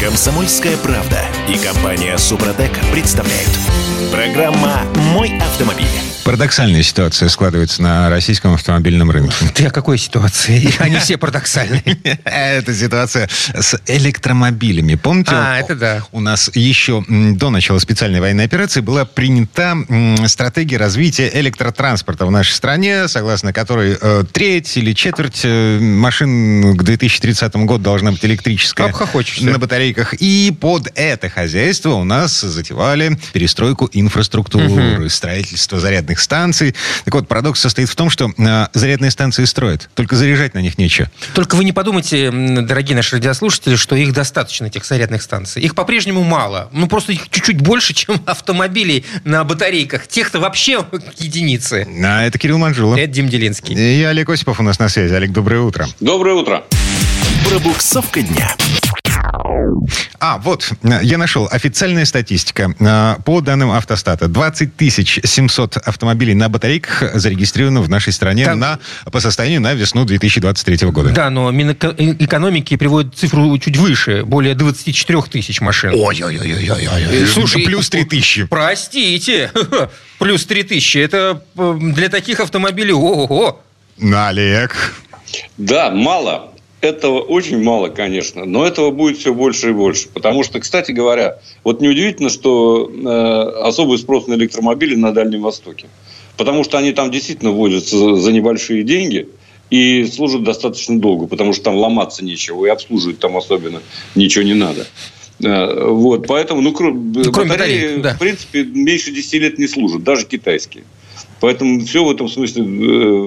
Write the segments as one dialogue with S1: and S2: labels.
S1: Комсомольская правда и компания Супротек представляют. Программа «Мой автомобиль».
S2: Парадоксальная ситуация складывается на российском автомобильном рынке.
S3: Ты о какой ситуации? Они все парадоксальные.
S2: Это ситуация с электромобилями. Помните,
S3: А, это да.
S2: у нас еще до начала специальной военной операции была принята стратегия развития электротранспорта в нашей стране, согласно которой э, треть или четверть э, машин к 2030 году должна быть электрическая.
S3: Обхохочешься.
S2: На батарейках. И под это хозяйство у нас затевали перестройку инфраструктуры, строительство зарядных станций. Так вот, парадокс состоит в том, что э, зарядные станции строят, только заряжать на них нечего.
S3: Только вы не подумайте, дорогие наши радиослушатели, что их достаточно, этих зарядных станций. Их по-прежнему мало. Ну, просто их чуть-чуть больше, чем автомобилей на батарейках. Тех-то вообще единицы.
S2: А это Кирилл Манжула.
S3: Это Дим Делинский.
S2: И Олег Осипов у нас на связи. Олег, доброе утро.
S4: Доброе утро.
S1: Пробуксовка дня.
S2: А, вот, э, я нашел. Официальная статистика. Э, По данным автостата, 20 700 автомобилей на батарейках зарегистрировано в нашей стране
S3: Там-
S2: на, по состоянию на весну 2023 года.
S3: Да, но Минэкономики приводит цифру чуть выше, более 24 тысяч машин.
S2: Ой-ой-ой-ой-ой.
S3: Слушай,
S2: плюс 3 тысячи.
S3: Простите, плюс 3 тысячи. Это э, для таких автомобилей ого-го.
S2: На, Олег.
S4: Да, мало. Этого очень мало, конечно, но этого будет все больше и больше. Потому что, кстати говоря, вот неудивительно, что э, особый спрос на электромобили на Дальнем Востоке. Потому что они там действительно возятся за, небольшие деньги и служат достаточно долго, потому что там ломаться нечего, и обслуживать там особенно ничего не надо. Э, Вот, поэтому, ну, кро-
S3: кроме
S4: батареи,
S3: батареек, да.
S4: в принципе, меньше 10 лет не служат, даже китайские. Поэтому все в этом смысле э,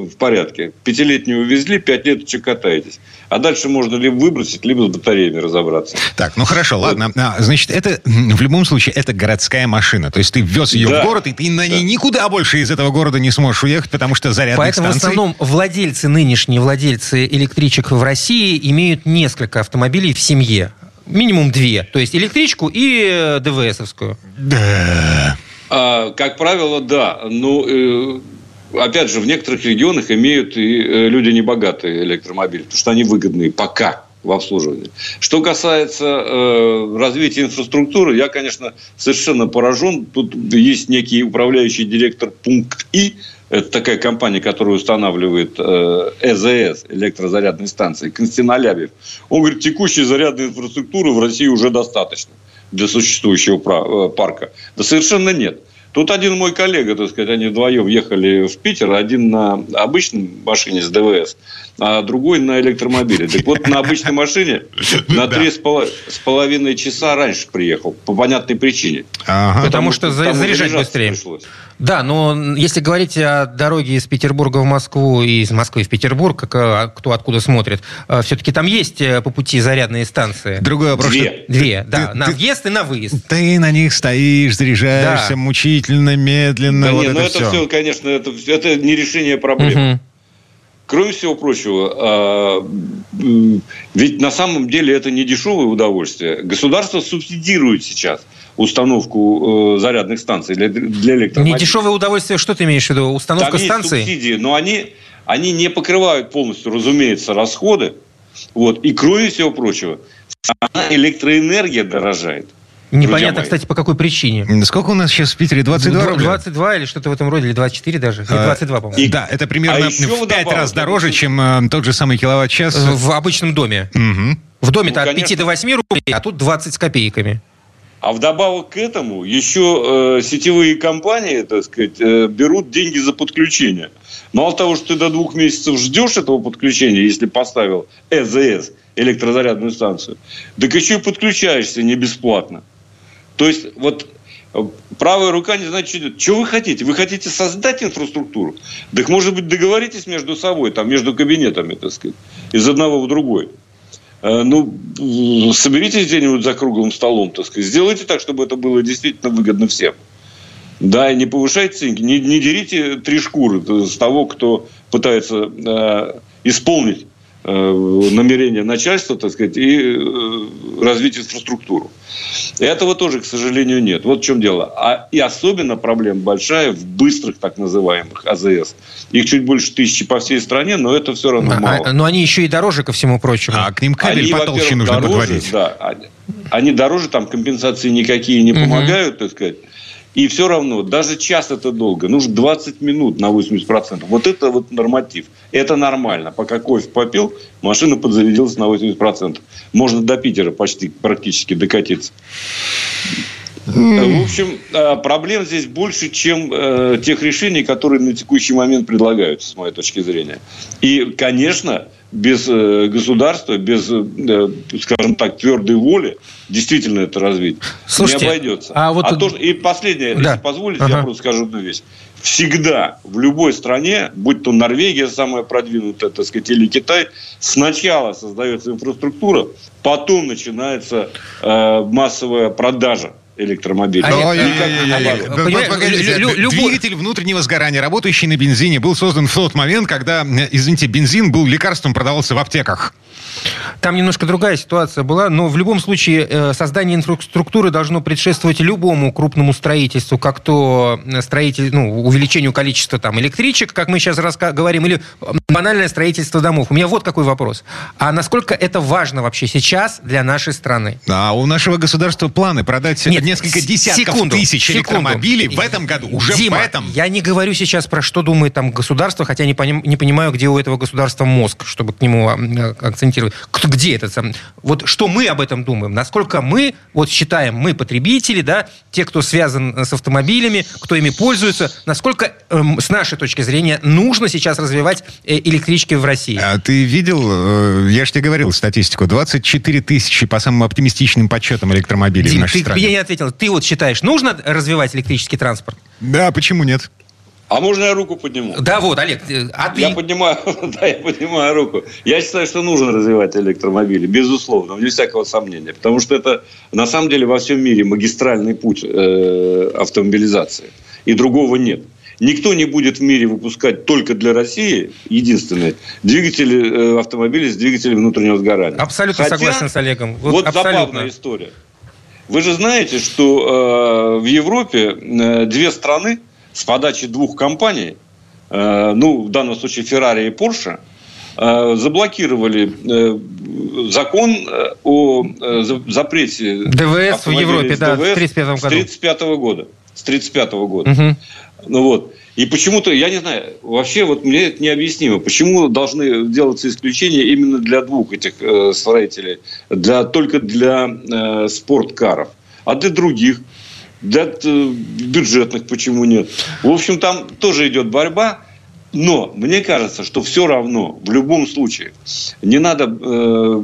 S4: в порядке. Пятилетнюю увезли, пять лет катаетесь. А дальше можно либо выбросить, либо с батареями разобраться.
S2: Так, ну хорошо, ладно. А, значит, это в любом случае это городская машина. То есть ты ввез ее
S4: Да.
S2: в город, и ты на ней никуда больше из этого города не сможешь уехать, потому что зарядных
S3: Поэтому в основном владельцы, нынешние владельцы электричек в России имеют несколько автомобилей в семье. Минимум две. То есть электричку и э, ДВСовскую.
S2: Да.
S4: А, как правило, да. Ну, э, опять же, в некоторых регионах имеют и э, люди небогатые электромобили, потому что они выгодные пока в обслуживании. Что касается э, развития инфраструктуры, я, конечно, совершенно поражен. Тут есть некий управляющий директор пункт И, это такая компания, которая устанавливает э, ЭЗС, электрозарядные станции, Константин Алябьев. Он говорит, текущей зарядной инфраструктуры в России уже достаточно для существующего э, парка. Да совершенно нет. Тут один мой коллега, так сказать, они вдвоем ехали в Питер, один на обычной машине с ДВС, а другой на электромобиле. Так вот, на обычной машине на три с поло- с половиной часа раньше приехал, по понятной причине.
S2: Ага.
S3: Потому что заряжать быстрее.
S4: пришлось.
S3: Да, но если говорить о дороге из Петербурга в Москву и из Москвы в Петербург, как, э, кто откуда смотрит, все-таки там есть э, по пути зарядные станции.
S2: Другой вопрос.
S4: Две.
S3: Две, да,
S2: ты-
S3: на
S2: ты-
S3: въезд и на выезд.
S2: Ты на них стоишь, заряжаешься
S3: Да.
S2: мучительно, медленно.
S4: Да
S2: вот
S4: не,
S2: это
S4: ну это
S2: все.
S4: все, конечно, это, это не решение проблем.
S3: Мгм.
S4: Кроме всего прочего, а, ведь на самом деле это не дешевое удовольствие. Государство субсидирует сейчас установку э, зарядных станций для, для электромобилей.
S3: Не дешевое удовольствие, что ты имеешь в виду? Установка
S4: Там есть
S3: станции?
S4: субсидии, но они, они не покрывают полностью, разумеется, расходы. Вот. И кроме всего прочего, электроэнергия дорожает.
S3: Непонятно,
S4: мои.
S3: кстати, по какой причине.
S2: Сколько у нас сейчас в Питере? 22 рубля?
S3: 22 или что-то в этом роде, или 24 даже. Или
S2: А,
S3: 22, по-моему.
S4: И-
S2: Да, это примерно
S4: А
S2: в пять
S4: вдобавок,
S2: раз
S4: я
S2: дороже, чем э, тот же самый киловатт-час.
S3: В обычном доме.
S2: Мгм.
S3: В доме-то
S4: Ну,
S3: от 5
S4: конечно.
S3: до 8 рублей, а тут 20 с копейками.
S4: А вдобавок к этому еще э, сетевые компании, так сказать, э, берут деньги за подключение. Мало того, что ты до двух месяцев ждешь этого подключения, если поставил ЭЗС, электрозарядную станцию, так еще и подключаешься не бесплатно. То есть вот правая рука не знает, что делать. Что вы хотите? Вы хотите создать инфраструктуру? Так, может быть, договоритесь между собой, там, между кабинетами, так сказать, из одного в другой. Э, Ну, соберитесь где-нибудь за круглым столом, так сказать. Сделайте так, чтобы это было действительно выгодно всем. Да, и не повышайте ценники, не, не дерите три шкуры с того, кто пытается э, исполнить намерения начальства, так сказать, и э, развить инфраструктуру. Этого тоже, к сожалению, нет. Вот в чем дело. А, и особенно проблема большая в быстрых так называемых АЗС. Их чуть больше тысячи по всей стране, но это все равно а, мало.
S3: А, но они еще и дороже, ко всему прочему.
S2: А к ним кабель они, потолще нужно дороже, подводить.
S4: Да, они, они дороже, там компенсации никакие не помогают, угу. так сказать. И все равно, даже час это долго. Нужно 20 минут на 80%. Вот это вот норматив. Это нормально. Пока кофе попил, машина подзарядилась на 80%. Можно до Питера почти практически докатиться. В общем, э, проблем здесь больше, чем э, тех решений, которые на текущий момент предлагаются, с моей точки зрения. И, конечно, без э, государства, без, э, скажем так, твердой воли действительно это развить Слушайте, не обойдется. А, вот... а то, и последнее, да. если позволите, ага. я просто скажу одну вещь. Всегда в любой стране, будь то Норвегия самая продвинутая, так сказать, или Китай, сначала создается инфраструктура, потом начинается э, массовая продажа электромобилей.
S2: Двигатель внутреннего сгорания, работающий на бензине, был создан в тот момент, когда, извините, бензин был лекарством, продавался в аптеках.
S3: Там немножко другая ситуация была, но в любом случае э, создание инфраструктуры должно предшествовать любому крупному строительству, как то э, строитель, ну, увеличению количества там электричек, как мы сейчас говорим, или банальное строительство домов. У меня вот какой вопрос. А насколько это важно вообще сейчас для нашей страны?
S2: А у нашего государства планы продать Нет, несколько десятков секунду, тысяч секунду. электромобилей в этом году, уже
S3: Дима,
S2: в этом.
S3: я не говорю сейчас про что думает там государство, хотя не, поним, не понимаю, где у этого государства мозг, чтобы к нему а, акцентировать. Где это? Вот что мы об этом думаем? Насколько мы, вот считаем, мы потребители, да, те, кто связан с автомобилями, кто ими пользуется, насколько э, с нашей точки зрения нужно сейчас развивать э, электрички в России?
S2: А ты видел, э, я же тебе говорил статистику, 24 тысячи по самым оптимистичным подсчетам электромобилей Дим, в нашей
S3: ты
S2: стране.
S3: Я не ответил. Ты вот считаешь, нужно развивать электрический транспорт?
S2: Да, почему нет?
S4: А можно я руку подниму?
S3: Да, вот, Олег, а ты?
S4: Я поднимаю, да, я поднимаю руку. Я считаю, что нужно развивать электромобили, безусловно, вне всякого сомнения. Потому что это, на самом деле, во всем мире магистральный путь э, автомобилизации. И другого нет. Никто не будет в мире выпускать только для России, единственные, двигатели, э, автомобили с двигателем внутреннего сгорания.
S3: Абсолютно Хотя, согласен с Олегом.
S4: Вот, вот абсолютно. забавная история. Вы же знаете, что э, в Европе э, две страны, с подачи двух компаний, э, ну, в данном случае Ferrari и Porsche, э, заблокировали э, закон о запрете
S3: ДВС в Европе, да, ДВС с 1935 года. С
S4: 35 года. С 35 года. Угу. Ну вот. И почему-то, я не знаю, вообще вот мне это необъяснимо. Почему должны делаться исключения именно для двух этих э, строителей? Для, только для э, спорткаров. А для других? Для э, бюджетных почему нет? В общем, там тоже идет борьба. Но мне кажется, что все равно, в любом случае, не надо э,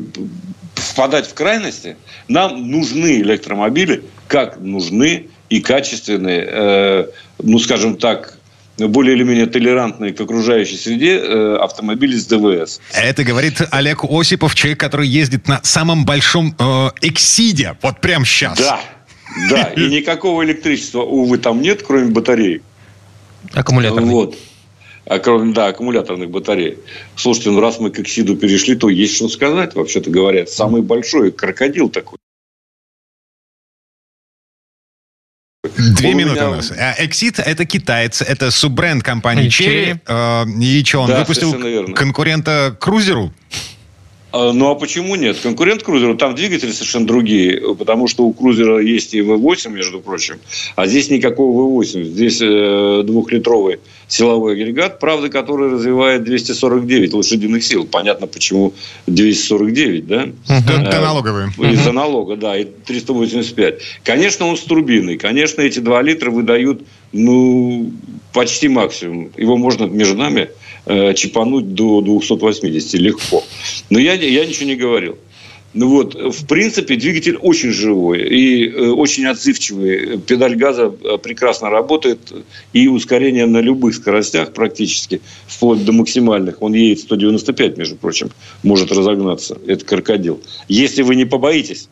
S4: впадать в крайности. Нам нужны электромобили, как нужны и качественные, э, ну, скажем так, более или менее толерантные к окружающей среде э, автомобили с ДВС.
S2: Это говорит Олег Осипов, человек, который ездит на самом большом э, Эксиде, вот прямо сейчас.
S4: Да, да, и никакого электричества, увы, там нет, кроме батарей.
S3: Аккумуляторных.
S4: Вот. А, кроме, да, аккумуляторных батарей. Слушайте, ну раз мы к Эксиду перешли, то есть что сказать, вообще-то говоря. Самый большой крокодил такой.
S2: Две он минуты меня... у нас. Exit а, это китаец, это суббренд компании Cherry. Cherry. И что, он да, выпустил конкурента Крузеру?
S4: А, ну а почему нет? Конкурент крузеру, там двигатели совершенно другие, потому что у крузера есть и V8, между прочим, а здесь никакого V8. Здесь э, двухлитровый силовой агрегат, правда, который развивает 249 лошадиных сил. Понятно, почему 249, да?
S2: Это налоговые.
S4: Из-за налога, да, и 385. Конечно, он с турбиной. Конечно, эти 2 литра выдают, ну, почти максимум. Его можно между нами э, чипануть до 280 легко. Но я, я ничего не говорил. Ну вот, в принципе, двигатель очень живой и э, очень отзывчивый. Педаль газа э, прекрасно работает. И ускорение на любых скоростях практически, вплоть до максимальных. Он едет 195, между прочим, может разогнаться. Это крокодил. Если вы не побоитесь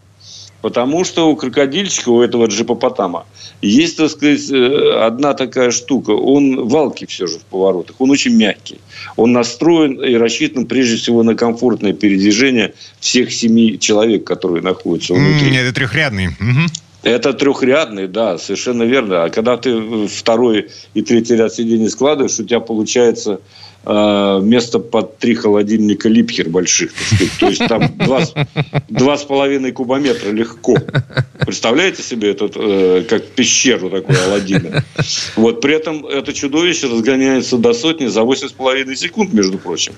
S4: Потому что у крокодильчика, у этого джипопотама, есть, так сказать, э, одна такая штука. Он валки все же в поворотах. Он очень мягкий. Он настроен и рассчитан прежде всего на комфортное передвижение всех семи человек, которые находятся внутри.
S2: Mm, это трехрядный. Угу.
S4: Это трехрядный, да, совершенно верно. А когда ты второй и третий ряд сидений складываешь, у тебя получается э, место под три холодильника Липхер больших. То есть там два, два с половиной кубометра легко. Представляете себе этот, э, как пещеру такую Аладдина? Вот, при этом это чудовище разгоняется до сотни за восемь с половиной секунд, между прочим.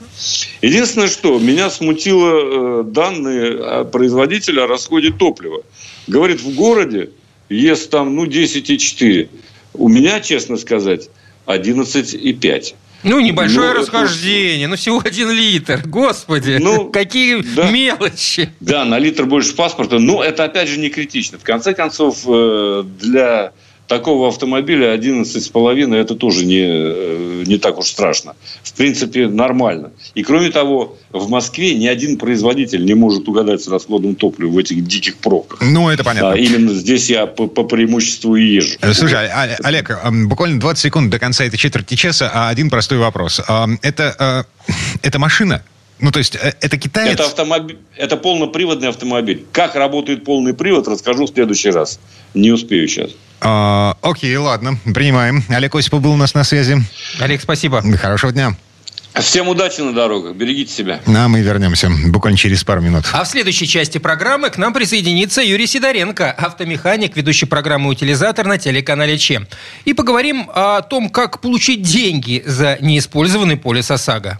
S4: Единственное, что меня смутило э, данные производителя о расходе топлива. Говорит, в городе ест там, ну, 10,4. У меня, честно сказать, 11,5.
S3: Ну, небольшое ну, расхождение, это... ну, всего один литр. Господи, ну, какие да. мелочи.
S4: Да, на литр больше паспорта. Но это, опять же, не критично. В конце концов, э, для такого автомобиля 11,5 это тоже не, э, не так уж страшно. В принципе, нормально. И кроме того, в Москве ни один производитель не может угадать с расходом топлива в этих диких пробках.
S2: Ну, это понятно.
S4: А, именно здесь я по, по преимуществу и езжу.
S2: Э, слушай, а, Олег, буквально 20 секунд до конца этой четверти часа, а один простой вопрос. Это, э, это машина? Ну, то есть, это китаец?
S4: Это, автомобиль, это полноприводный автомобиль. Как работает полный привод, расскажу в следующий раз. Не успею сейчас.
S2: А, окей, ладно, принимаем. Олег Осипов был у нас на связи.
S3: Олег, спасибо.
S2: Хорошего дня.
S4: Всем удачи на дорогах, берегите себя.
S2: А мы вернемся буквально через пару минут.
S3: А в следующей части программы к нам присоединится Юрий Сидоренко, автомеханик, ведущий программы «Утилизатор» на телеканале ЧЕ. И поговорим о том, как получить деньги за неиспользованный полис ОСАГО.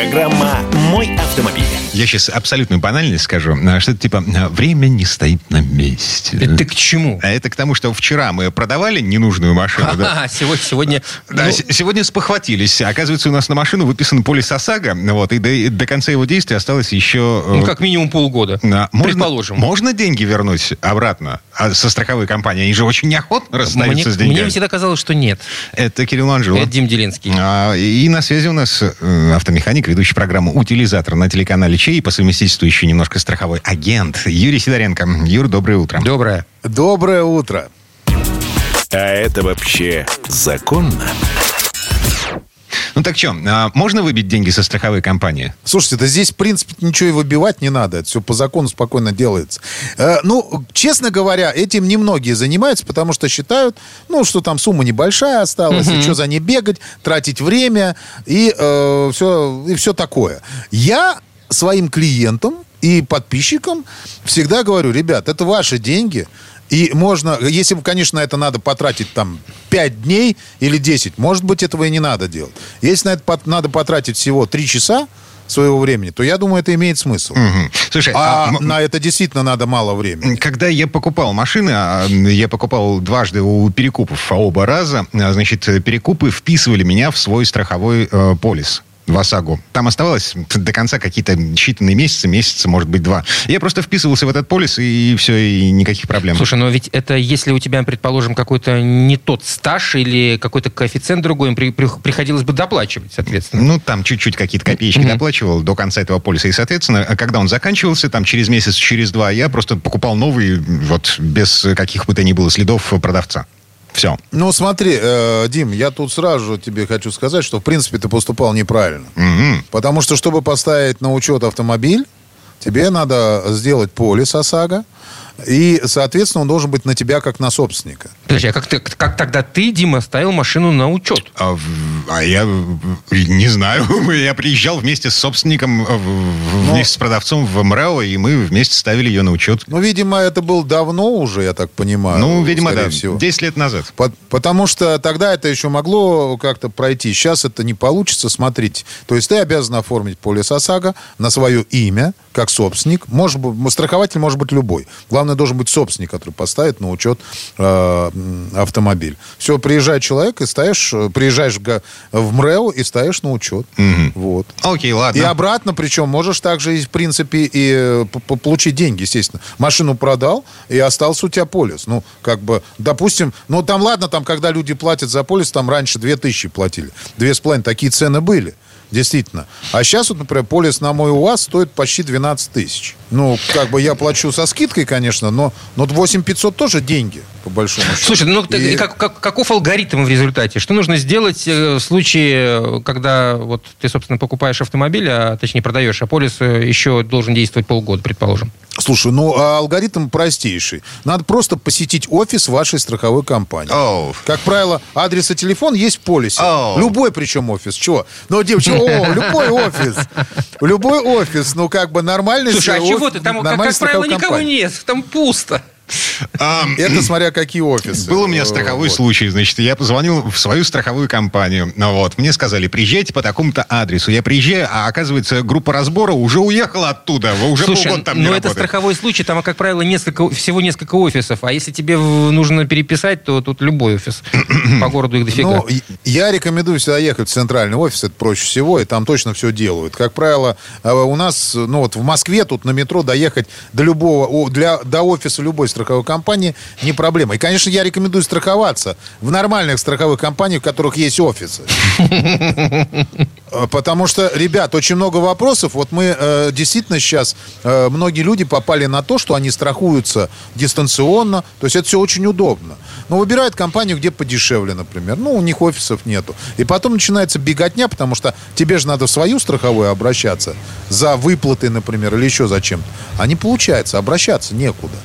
S1: Программа «Мой автомобиль».
S2: Я сейчас абсолютную банальность скажу. А, что-то типа а, «время не стоит на месте».
S3: Это к чему?
S2: А это к тому, что вчера мы продавали ненужную машину.
S3: А, сегодня... сегодня...
S2: Да, ну... сегодня спохватились. Оказывается, у нас на машину выписан полис ОСАГО. Вот, и до, до конца его действия осталось еще...
S3: Э, ну, как минимум полгода,
S2: а, можно,
S3: предположим.
S2: Можно деньги вернуть обратно а со страховой компании? Они же очень неохотно расстаются
S3: мне,
S2: с деньгами.
S3: Мне всегда казалось, что нет.
S2: Это Кирилл Манжелов.
S3: Это Дим Делинский.
S2: А, и на связи у нас э, автомеханик Механик, ведущий программу «Утилизатор» на телеканале Чей и по совместительству еще немножко страховой агент Юрий Сидоренко. Юр, доброе утро.
S3: Доброе.
S5: Доброе утро.
S1: А это вообще законно?
S2: Ну так что, а можно выбить деньги со страховой компании?
S5: Слушайте, да здесь, в принципе, ничего и выбивать не надо. Это все по закону спокойно делается. Э, ну, честно говоря, этим немногие занимаются, потому что считают, ну, что там сумма небольшая осталась, угу. и что за ней бегать, тратить время и, э, все, и все такое. Я своим клиентам и подписчикам всегда говорю, ребят, это ваши деньги, и можно, если, конечно, это надо потратить там 5 дней или 10, может быть, этого и не надо делать. Если на это надо потратить всего 3 часа, своего времени, то я думаю, это имеет смысл.
S2: Угу. Слушай,
S5: а, а на это действительно надо мало времени.
S2: Когда я покупал машины, а, я покупал дважды у перекупов, а оба раза, а, значит, перекупы вписывали меня в свой страховой э, полис в ОСАГО. Там оставалось до конца какие-то считанные месяцы, месяцы, может быть, два. Я просто вписывался в этот полис, и все, и никаких проблем.
S3: Слушай, но ведь это если у тебя, предположим, какой-то не тот стаж или какой-то коэффициент другой, им при, при, приходилось бы доплачивать, соответственно.
S2: Ну, там чуть-чуть какие-то копеечки mm-hmm. доплачивал до конца этого полиса. И, соответственно, когда он заканчивался, там через месяц, через два, я просто покупал новый, вот, без каких бы то ни было следов продавца. Все.
S5: Ну, смотри, э, Дим, я тут сразу тебе хочу сказать, что, в принципе, ты поступал неправильно.
S2: Угу.
S5: Потому что, чтобы поставить на учет автомобиль, тебе надо сделать полис ОСАГО, и, соответственно, он должен быть на тебя как на собственника.
S3: Подожди, а как, ты, как тогда ты, Дима, ставил машину на учет?
S2: А, а я не знаю. Я приезжал вместе с собственником, э, вместе Но... с продавцом в МРЭО, и мы вместе ставили ее на учет.
S5: Ну, видимо, это было давно уже, я так понимаю.
S2: Ну, видимо, да. Всего. 10 лет назад.
S5: По потому что тогда это еще могло как-то пройти. Сейчас это не получится. Смотрите. То есть ты обязан оформить полис ОСАГО на свое имя, как собственник. Может быть, страхователь может быть любой. Главное, должен быть собственник, который поставит на учет э, автомобиль. Все, приезжает человек и ставишь, э, приезжаешь в, в МРЭО и ставишь на учет.
S2: Угу.
S5: Вот.
S2: Окей, ладно.
S5: И обратно, причем, можешь также, в принципе, и э, получить деньги, естественно. Машину продал, и остался у тебя полис. Ну, как бы, допустим, ну, там, ладно, там, когда люди платят за полис, там раньше 2000 платили. Две с половиной, такие цены были. Действительно. А сейчас вот, например, полис на мой УАЗ стоит почти 12 тысяч. Ну, как бы я плачу со скидкой, конечно, но, но 8500 тоже деньги, по большому счету.
S3: Слушай, ну
S5: И-
S3: как, как- каков алгоритм в результате? Что нужно сделать э, в случае, когда вот ты, собственно, покупаешь автомобиль, а точнее продаешь, а полис э, еще должен действовать полгода, предположим?
S5: Слушай, ну а алгоритм простейший. Надо просто посетить офис вашей страховой компании.
S2: Оу.
S5: Как правило, адрес и телефон есть в полисе.
S2: Оу.
S5: Любой причем офис. Чего? Ну, девочки, о, любой офис. Любой офис. Ну, как бы нормальный
S3: Слушай, а
S5: оф-
S3: чего ты? Там, как, правило,
S5: страховая
S3: никого нет, там пусто.
S5: Это смотря какие офисы.
S2: Был у меня страховой
S5: вот.
S2: случай. Значит, я позвонил в свою страховую компанию. Ну Вот. Мне сказали, приезжайте по такому-то адресу. Я приезжаю, а оказывается, группа разбора уже уехала оттуда. Вы Уже
S3: Слушай,
S2: полгода там не
S3: ну это
S2: работает.
S3: страховой случай, там, как правило, несколько, всего несколько офисов. А если тебе нужно переписать, то тут любой офис. По городу их дофига.
S5: Ну, я рекомендую всегда ехать в центральный офис, это проще всего, и там точно все делают. Как правило, э, у нас, ну вот в Москве тут на метро доехать до любого, для, до офиса любой страховой компании не проблема. И, конечно, я рекомендую страховаться в нормальных страховых компаниях, в которых есть офисы. Э, Потому что, ребят, очень много вопросов. Вот мы э, действительно сейчас, э, многие люди попали на то, что они страхуются дистанционно. То есть это все очень удобно. Но выбирают компанию, где подешевле, например. Ну, у них офисов нету. И потом начинается беготня, потому что тебе же надо в свою страховую обращаться за выплаты, например, или еще за чем-то. А не получается, обращаться некуда.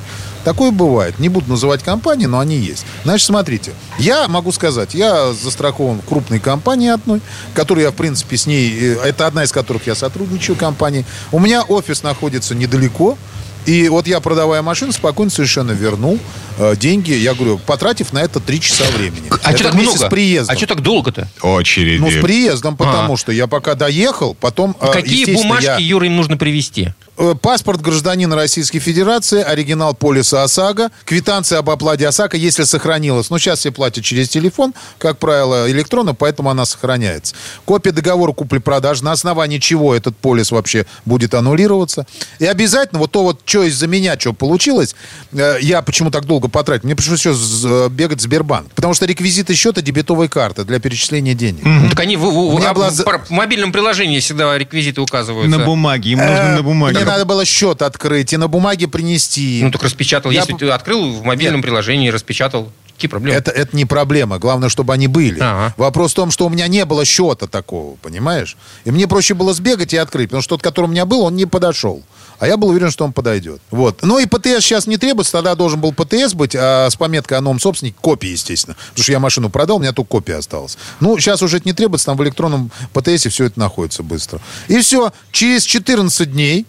S5: Такое бывает. Не буду называть компании, но они есть. Значит, смотрите. Я могу сказать, я застрахован в крупной компании одной, которую я, в принципе, с ней... э, Это одна из которых я сотрудничаю, компании. У меня офис находится недалеко. И вот я, продавая машину, спокойно совершенно вернул э, деньги. Я говорю, потратив на это три часа времени.
S3: А
S5: это
S3: что так
S5: вместе
S3: много?
S5: с приездом.
S3: А что так долго-то?
S2: Очереди.
S5: Ну, с приездом, потому
S3: А.
S5: что я пока доехал, потом... э,
S3: Какие бумажки,
S5: я-
S3: Юра, им нужно привезти?
S5: Э, Паспорт гражданина Российской Федерации, оригинал полиса ОСАГО, квитанция об оплате ОСАГО, если сохранилась. Ну, сейчас все платят через телефон, как правило, электронно, поэтому она сохраняется. Копия договора купли-продажи, на основании чего этот полис вообще будет аннулироваться. И обязательно вот то вот, что из-за меня, что получилось, э, я почему так долго потратил, мне пришлось еще бегать в Сбербанк. Потому что реквизиты счета дебетовой карты для перечисления денег.
S3: Ну, Так они в, в- в- а
S5: была
S3: в пар- в мобильном приложении всегда реквизиты указываются.
S2: На бумаге. Им нужно
S5: Э,
S2: на бумаге.
S5: Мне надо было счет открыть и на бумаге принести.
S3: Ну, так распечатал.
S5: Я
S3: Если ты открыл в мобильном приложении, распечатал, какие проблемы?
S5: Это, это не проблема. Главное, чтобы они были.
S3: Ага.
S5: Вопрос в том, что у меня не было счета такого, понимаешь? И мне проще было сбегать и открыть, потому что тот, который у меня был, он не подошел. А я был уверен, что он подойдет. Вот. Ну и ПТС сейчас не требуется. Тогда должен был ПТС быть а с пометкой о новом собственнике. Копии, естественно. Потому что я машину продал, у меня только копия осталась. Ну, сейчас уже это не требуется. Там в электронном ПТСе все это находится быстро. И все. Через 14 дней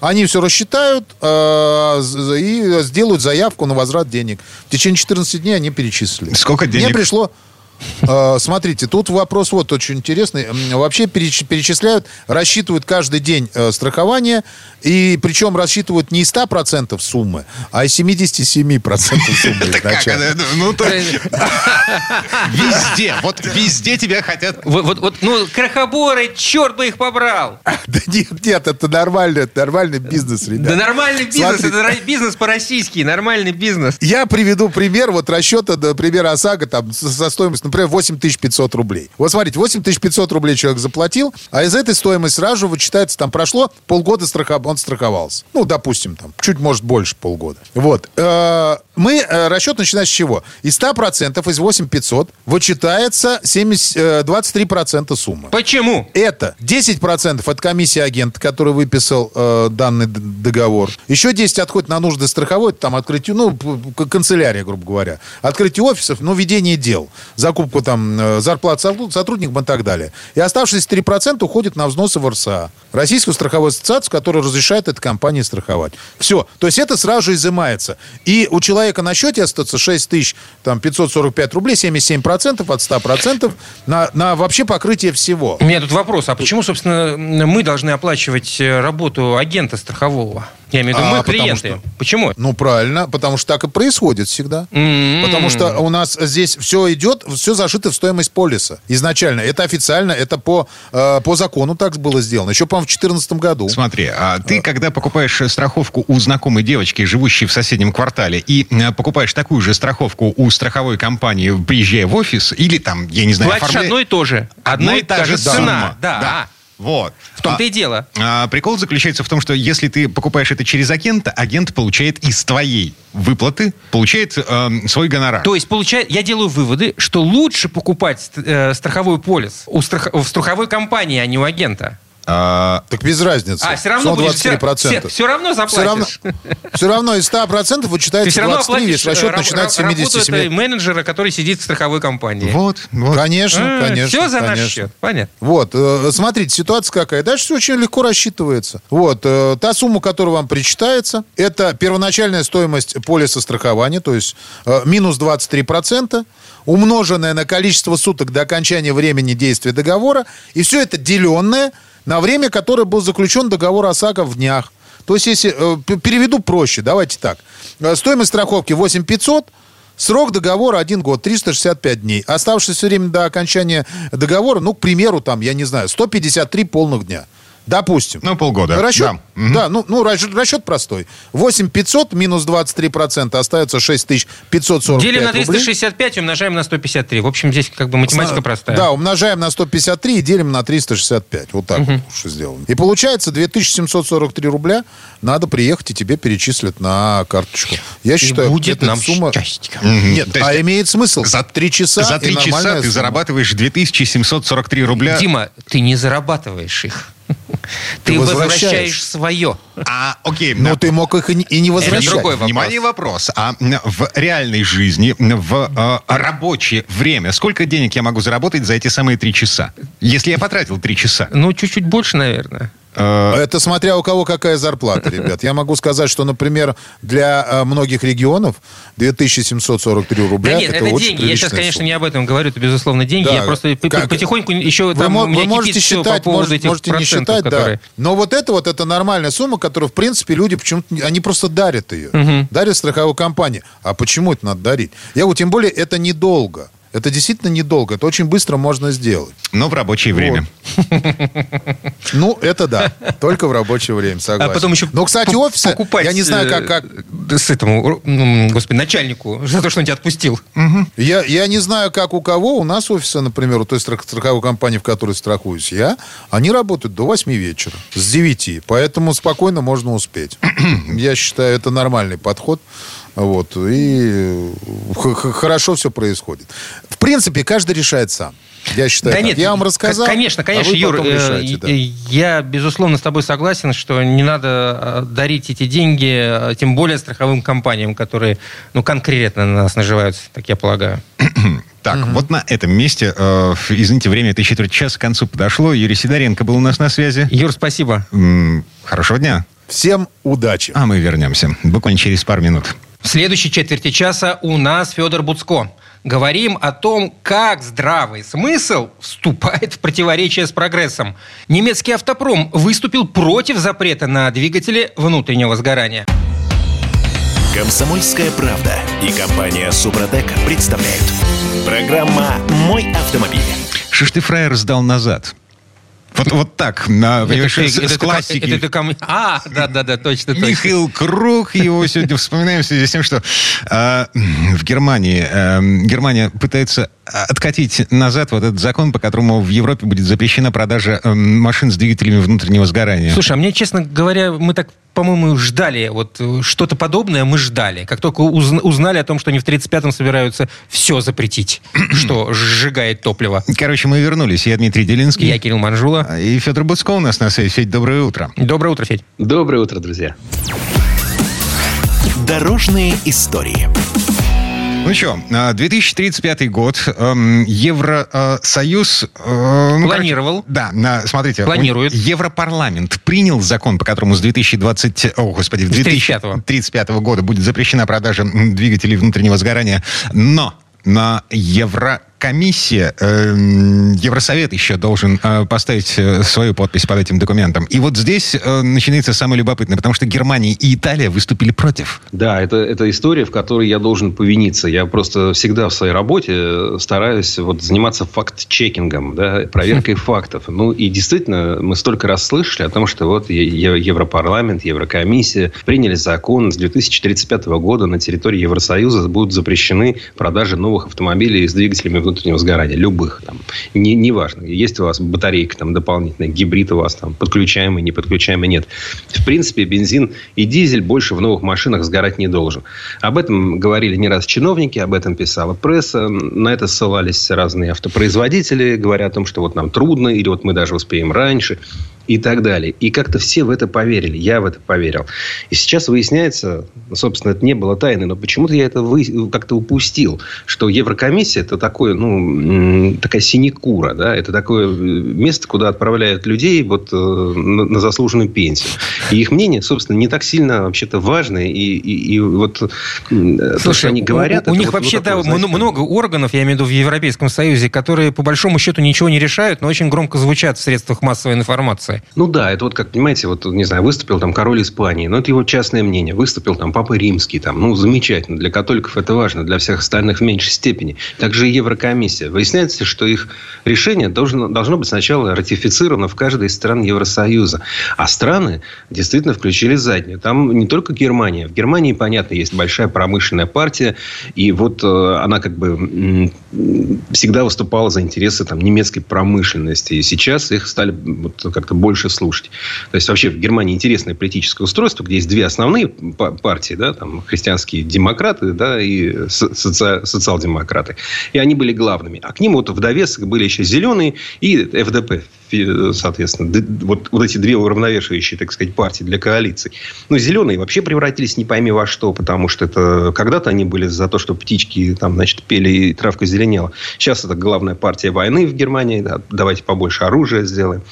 S5: они все рассчитают э, и сделают заявку на возврат денег. В течение 14 дней они перечислили.
S2: Сколько денег?
S5: Мне пришло... э, смотрите, тут вопрос вот очень интересный. Вообще переч- перечисляют, рассчитывают каждый день э, страхование, и причем рассчитывают не из 100% суммы, а из 77% суммы изначально.
S2: Ну, то... Везде. Вот везде тебя хотят...
S3: Вот, вот, ну, крохоборы, черт бы их побрал.
S5: Да нет, нет, это нормально, это нормальный бизнес, ребят.
S3: Да нормальный бизнес, это бизнес по-российски, нормальный бизнес.
S5: Я приведу пример вот расчета, например, ОСАГО там со, со стоимостью, например, 8500 рублей. Вот смотрите, 8500 рублей человек заплатил, а из этой стоимости сразу вычитается, там прошло полгода страха, он страховался. Ну, допустим, там, чуть, может, больше полгода. Вот. Э, Мы, э, расчет начинается с чего? Из 100% из 8500 вычитается 70, э, 23% суммы.
S3: Почему?
S5: Это 10% от комиссии агента, который выписал э, данный договор. Еще 10 отходит на нужды страховой, там открытие, ну, канцелярия, грубо говоря. Открытие офисов, ну, ведение дел. Закупку там э, зарплат сотруд- сотрудникам и так далее. И оставшиеся 3% уходит на взносы в РСА. Российскую страховую ассоциацию, которая разрешает этой компании страховать. Все. То есть это сразу же изымается. И у человека на счете остается 6 тысяч там, 545 рублей, 77% от 100% на, на вообще покрытие всего.
S3: У меня тут вопрос, а почему, собственно, мы должны оплачивать э, работу агента страхового? Я имею в виду,
S5: А,
S3: мы
S5: потому
S3: клиенты.
S5: что-
S3: Почему?
S5: Ну, правильно, потому что так и происходит всегда.
S3: М-м.
S5: Потому что у нас здесь все идет, все зашито в стоимость полиса. Изначально. Это официально, это по, э, по закону так было сделано. Еще, по-моему, в 2014 году.
S2: Смотри, а ты, когда покупаешь э, страховку у знакомой девочки, живущей в соседнем квартале, и э, покупаешь такую же страховку у страховой компании, приезжая в офис, или там, я не знаю,
S3: Платишь
S2: оформляя-
S3: одно и то же. Одна и та же
S2: сумма.
S3: цена. Да.
S2: Вот.
S3: В том-то
S2: А-
S3: и дело.
S2: а, прикол заключается в том, что если ты покупаешь это через агента, агент получает из твоей выплаты, получает эм, свой гонорар.
S3: То есть, получается, я делаю выводы, что лучше покупать э, страховой полис у страх- в страховой компании, а не у агента.
S2: А,
S5: Так без разницы.
S3: А, все равно будешь, все,
S5: 23%.
S3: все равно
S5: Все равно,
S3: заплатишь.
S5: все равно из 100%
S3: Ты
S5: вычитается
S3: все равно
S5: 23, весь
S3: оплатишь э,
S5: расчет
S3: раб-
S5: начинается с
S3: раб- работу
S5: 77.
S3: этой менеджера, который сидит в страховой компании.
S2: вот, вот.
S5: Конечно, конечно.
S3: Все за наш
S5: конечно.
S3: счет. Понятно.
S5: Вот, э, смотрите, ситуация какая. Дальше все очень легко рассчитывается. Вот, э, та сумма, которая вам причитается, это первоначальная стоимость полиса страхования, то есть э, минус 23%, умноженное на количество суток до окончания времени действия договора, и все это деленное на время, которое был заключен договор ОСАГО в днях. То есть, если э, переведу проще, давайте так. Э, Стоимость страховки 8500, Срок договора 1 год, 365 дней. Оставшееся время до окончания договора, ну, к примеру, там, я не знаю, 153 полных дня. Допустим.
S2: Ну, полгода.
S5: Расчет,
S2: Да. Мгм.
S5: да, ну, ну расчет, расчет простой. 8 500 минус 23% остается 6 545
S3: Делим на
S5: рублей.
S3: 365 и умножаем на 153. В общем, здесь как бы математика простая.
S5: Да, умножаем на 153 и делим на 365. Вот так вот уж и сделано. И получается 2743 рубля надо приехать, и тебе перечислят на карточку. Я
S3: И
S5: считаю,
S3: будет
S5: эта
S3: нам
S5: сумма...
S3: счастье.
S5: Нет,
S2: То есть
S5: а имеет смысл.
S2: За
S5: три часа
S2: За
S5: и
S2: три часа
S5: нормальная
S2: ты
S5: сумма.
S2: зарабатываешь 2743 рубля.
S3: Дима, ты не зарабатываешь их. Ты
S5: возвращаешь.
S3: возвращаешь свое.
S2: А, окей.
S5: Ну,
S2: на-
S5: ты мог их и не, возвращать.
S3: другой вопрос.
S2: Внимание, вопрос. А в реальной жизни, в э, рабочее время, сколько денег я могу заработать за эти самые три часа? Если я потратил три часа.
S3: Ну, чуть-чуть больше, наверное.
S2: Э,
S5: Это смотря у кого какая зарплата, ребят. Я могу сказать, что, например, для э, многих регионов 2743 рубля
S3: Да нет,
S5: это,
S3: это
S5: очень
S3: деньги. Я сейчас, конечно,
S5: сумма.
S3: не об этом говорю, это, безусловно, деньги.
S5: Да,
S3: Я просто
S5: как-
S3: потихоньку еще
S5: Вы,
S3: там
S5: мо-
S3: у меня
S5: вы можете считать,
S3: по поводу
S5: может-
S3: этих
S5: можете не считать,
S3: которые...
S5: да. Но вот это вот, это нормальная сумма, которую, в принципе, люди почему-то, они просто дарят ее. Дарят страховой компании. А почему это надо дарить? Я говорю, тем более, это недолго. Это действительно недолго. Это очень быстро можно сделать.
S2: Но в рабочее время.
S5: Ну, это да. Только в рабочее время, согласен.
S3: А потом еще
S5: Но, кстати, офиса,
S3: покупать,
S5: я не знаю, как...
S3: э,
S5: как
S3: С этому, господи, начальнику за то, что он тебя отпустил.
S5: Я, я не знаю, как у кого. У нас офисы, например, у той страх- страховой компании, в которой страхуюсь я, они работают до 8 вечера, с 9. Поэтому спокойно можно успеть. я считаю, это нормальный подход. Вот, и х- хорошо все происходит. В принципе, каждый решает сам. Я считаю, так. я вам рассказал.
S3: Конечно,
S5: а
S3: конечно,
S5: вы
S3: Юр,
S5: потом
S3: э,
S5: решайте, да.
S3: э, я, безусловно, с тобой согласен, что не надо э, дарить эти деньги, э, тем более страховым компаниям, которые, ну, конкретно на нас наживаются, так я полагаю.
S2: Так, вот на этом месте, э, извините, время этой четверть часа к концу подошло. Юрий Сидоренко был у нас на связи.
S3: Юр, спасибо.
S2: М, Хорошего дня.
S5: Всем удачи.
S2: А мы вернемся буквально через пару минут.
S3: В следующей четверти часа у нас Федор Буцко. Говорим о том, как здравый смысл вступает в противоречие с прогрессом. Немецкий автопром выступил против запрета на двигатели внутреннего сгорания.
S1: Комсомольская правда и компания Супротек представляют. Программа «Мой автомобиль».
S2: Ты, фраер, сдал назад? Вот, вот так, на,
S3: ты-
S2: с, с
S3: ты ко-
S2: классики.
S3: это ко мне- А, да-да-да, точно, точно.
S2: Михаил Круг, его сегодня вспоминаем в связи с тем, что э, в Германии э, Германия пытается откатить назад вот этот закон, по которому в Европе будет запрещена продажа э, машин с двигателями внутреннего сгорания.
S3: Слушай, а мне, честно говоря, мы так, по-моему, ждали, вот э, что-то подобное мы ждали. Как только узна- узнали о том, что они в 35-м собираются все запретить, что сжигает топливо.
S2: Короче, мы вернулись. Я Дмитрий Делинский.
S3: Я Кирилл Манжула.
S2: И Федор Буцко у нас на связи. Федь, доброе утро.
S3: Доброе утро, Федь.
S6: Доброе утро, друзья.
S1: Дорожные истории.
S2: Ну что, 2035 год, эм, Евросоюз... э, ну,
S3: Планировал.
S2: короче, да, на- смотрите.
S3: Планирует.
S2: Европарламент принял закон, по которому с 2020... О, господи,
S3: 35-го.
S2: 2035 года будет запрещена продажа двигателей внутреннего сгорания. Но на Евро Еврокомиссия, э, Евросовет еще должен э, поставить э, свою подпись под этим документом. И вот здесь э, начинается самое любопытное, потому что Германия и Италия выступили против.
S6: Да, это, это история, в которой я должен повиниться. Я просто всегда в своей работе стараюсь вот заниматься факт-чекингом, да, проверкой фактов. Ну, и действительно, мы столько раз слышали о том, что вот Европарламент, Еврокомиссия приняли закон с 2035 года на территории Евросоюза будут запрещены продажи новых автомобилей с двигателями внутреннего сгорания. Любых. Там, не, неважно, есть у вас батарейка там дополнительная, гибрид у вас там подключаемый, не подключаемый, нет. В принципе, бензин и дизель больше в новых машинах сгорать не должен. Об этом говорили не раз чиновники, об этом писала пресса. На это ссылались разные автопроизводители, говоря о том, что вот нам трудно, или вот мы даже успеем раньше и так далее. И как-то все в это поверили. Я в это поверил. И сейчас выясняется, собственно, это не было тайны, но почему-то я это вы... как-то упустил, что Еврокомиссия это такое, ну, такая синекура, да, это такое место, куда отправляют людей вот э, на, заслуженную пенсию. И их мнение, собственно, не так сильно вообще-то важно. И, и, и вот
S3: Слушай, то, что они говорят... У, у них вот, вообще, вот да, знаете, много органов, я имею в виду в Европейском Союзе, которые по большому счету ничего не решают, но очень громко звучат в средствах массовой информации ситуации.
S6: Ну да, это вот как, понимаете, вот, не знаю, выступил там король Испании, но это его частное мнение. Выступил там папа римский, там, ну, замечательно. Для католиков это важно, для всех остальных в меньшей степени. Также и Еврокомиссия. Выясняется, что их решение должно, должно быть сначала ратифицировано в каждой из стран Евросоюза. А страны действительно включили заднюю. Там не только Германия. В Германии, понятно, есть большая промышленная партия, и вот э, она как бы всегда выступала за интересы там, немецкой промышленности. И сейчас их стали вот, как-то больше слушать. То есть, вообще в Германии интересное политическое устройство, где есть две основные партии, да, там, христианские демократы, да, и соци... социал-демократы. И они были главными. А к ним вот в довесок были еще зеленые и ФДП, соответственно, вот, вот эти две уравновешивающие, так сказать, партии для коалиции. Ну, зеленые вообще превратились не пойми во что, потому что это когда-то они были за то, что птички там, значит, пели и травка зеленела. Сейчас это главная партия войны в Германии. Да, давайте побольше оружия сделаем.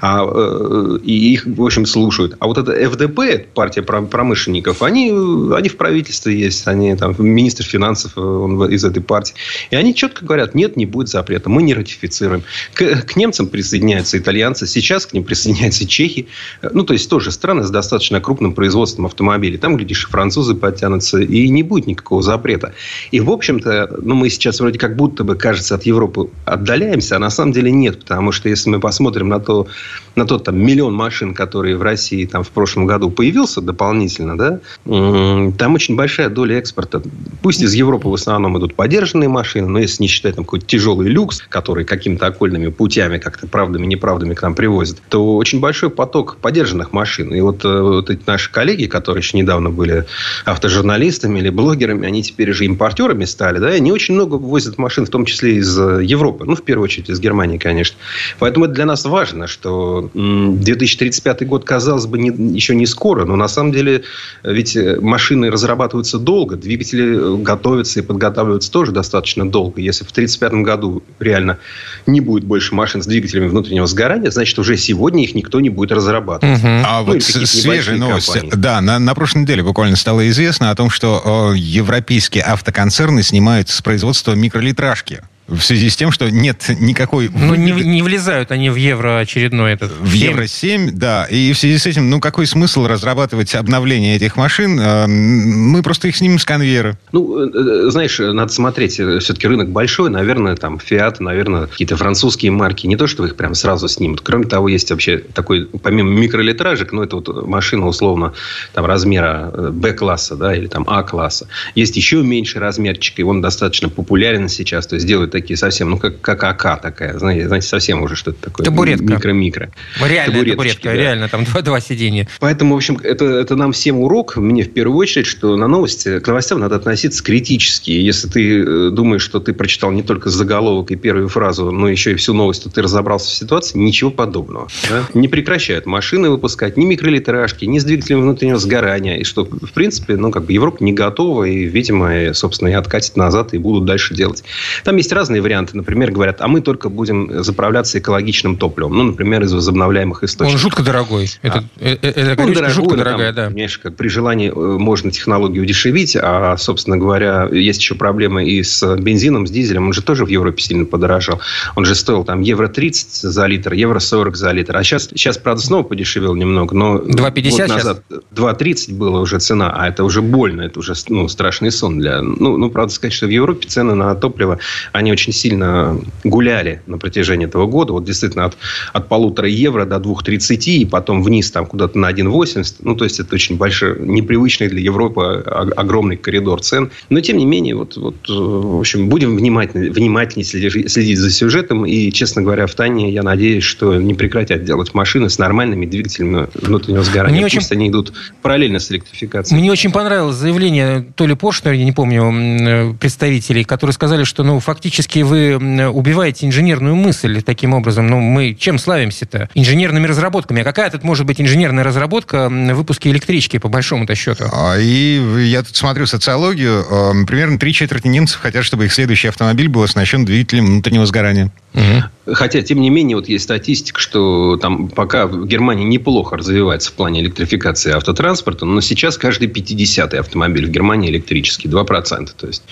S6: А, э, и их, в общем, слушают. А вот это ФДП, партия промышленников, они, они в правительстве есть. Они там, министр финансов э, он из этой партии. И они четко говорят, нет, не будет запрета. Мы не ратифицируем. К, к немцам присоединяются присоединяются итальянцы, сейчас к ним присоединяются чехи. Ну, то есть, тоже страны с достаточно крупным производством автомобилей. Там, глядишь, и французы подтянутся, и не будет никакого запрета. И, в общем-то, ну, мы сейчас вроде как будто бы, кажется, от Европы отдаляемся, а на самом деле нет. Потому что, если мы посмотрим на, то, на тот там миллион машин, которые в России там в прошлом году появился дополнительно, да, там очень большая доля экспорта. Пусть из Европы в основном идут подержанные машины, но если не считать там какой-то тяжелый люкс, который какими-то окольными путями, как-то правдами, неправдами к нам привозят, то очень большой поток подержанных машин. И вот, э, вот эти наши коллеги, которые еще недавно были автожурналистами или блогерами, они теперь же импортерами стали, да, и они очень много возят машин, в том числе из э, Европы. Ну, в первую очередь, из Германии, конечно. Поэтому это для нас важно, что 2035 год, казалось бы, не, еще не скоро, но на самом деле ведь машины разрабатываются долго, двигатели готовятся и подготавливаются тоже достаточно долго. Если в 1935 году реально не будет больше машин с двигателями внутреннего внутреннего сгорания, значит, уже сегодня их никто не будет разрабатывать. Угу.
S2: А ну, вот свежая новость. Компании. Да, на, на прошлой неделе буквально стало известно о том, что э, европейские автоконцерны снимают с производства микролитражки. В связи с тем, что нет никакой...
S3: Ну, не, не влезают они в евро очередной этот...
S2: В 7. евро 7, да. И в связи с этим, ну, какой смысл разрабатывать обновление этих машин? А, мы просто их снимем с конвейера.
S6: Ну, э, э, знаешь, надо смотреть. Э, Все-таки рынок большой. Наверное, там, Fiat, наверное, какие-то французские марки. Не то, что их прям сразу снимут. Кроме того, есть вообще такой, помимо микролитражек, ну, это вот машина, условно, там, размера B-класса, да, или там А-класса. Есть еще меньший размерчик, и он достаточно популярен сейчас. То есть, делают такие совсем, ну, как, как АК такая, знаете, знаете совсем уже что-то такое.
S3: Табуретка.
S6: Микро-микро.
S3: Реальная табуретка, да. реально, там два, два сиденья.
S6: Поэтому, в общем, это, это нам всем урок, мне в первую очередь, что на новости, к новостям надо относиться критически. Если ты э, думаешь, что ты прочитал не только заголовок и первую фразу, но еще и всю новость, то ты разобрался в ситуации, ничего подобного. Да? Не прекращают машины выпускать, ни микролитражки, ни с двигателем внутреннего сгорания. И что, в принципе, ну, как бы Европа не готова, и, видимо, собственно, и откатит назад, и будут дальше делать. Там есть разные разные варианты. Например, говорят, а мы только будем заправляться экологичным топливом. Ну, например, из возобновляемых источников.
S3: Он жутко дорогой. Это, это, это
S6: Он дорогой,
S3: жутко дорогая,
S6: там,
S3: да.
S6: Понимаешь, как при желании э, можно технологию удешевить, а, собственно говоря, есть еще проблемы и с бензином, с дизелем. Он же тоже в Европе сильно подорожал. Он же стоил там евро 30 за литр, евро 40 за литр. А сейчас, сейчас правда, снова подешевел немного, но
S3: 2,50
S6: год назад 2,30 была уже цена, а это уже больно, это уже ну, страшный сон для... Ну, ну, правда сказать, что в Европе цены на топливо, они очень сильно гуляли на протяжении этого года. Вот действительно от, от полутора евро до 2,30 и потом вниз там куда-то на 1,80. Ну, то есть это очень большой, непривычный для Европы огромный коридор цен. Но, тем не менее, вот, вот в общем, будем внимательно, внимательнее следить, следить за сюжетом. И, честно говоря, в Тане я надеюсь, что не прекратят делать машины с нормальными двигателями внутреннего сгорания.
S3: Мне
S6: Пусть
S3: очень...
S6: они идут параллельно с электрификацией.
S3: Мне очень понравилось заявление то ли Поршнера, я не помню, представителей, которые сказали, что ну, фактически вы убиваете инженерную мысль таким образом. Ну, мы чем славимся-то? Инженерными разработками. А какая тут может быть инженерная разработка в выпуске электрички, по большому-то счету?
S2: И я тут смотрю социологию. Примерно три четверти немцев хотят, чтобы их следующий автомобиль был оснащен двигателем внутреннего сгорания.
S6: Угу. Хотя, тем не менее, вот есть статистика, что там пока в Германии неплохо развивается в плане электрификации автотранспорта, но сейчас каждый 50-й автомобиль в Германии электрический, 2%. То есть,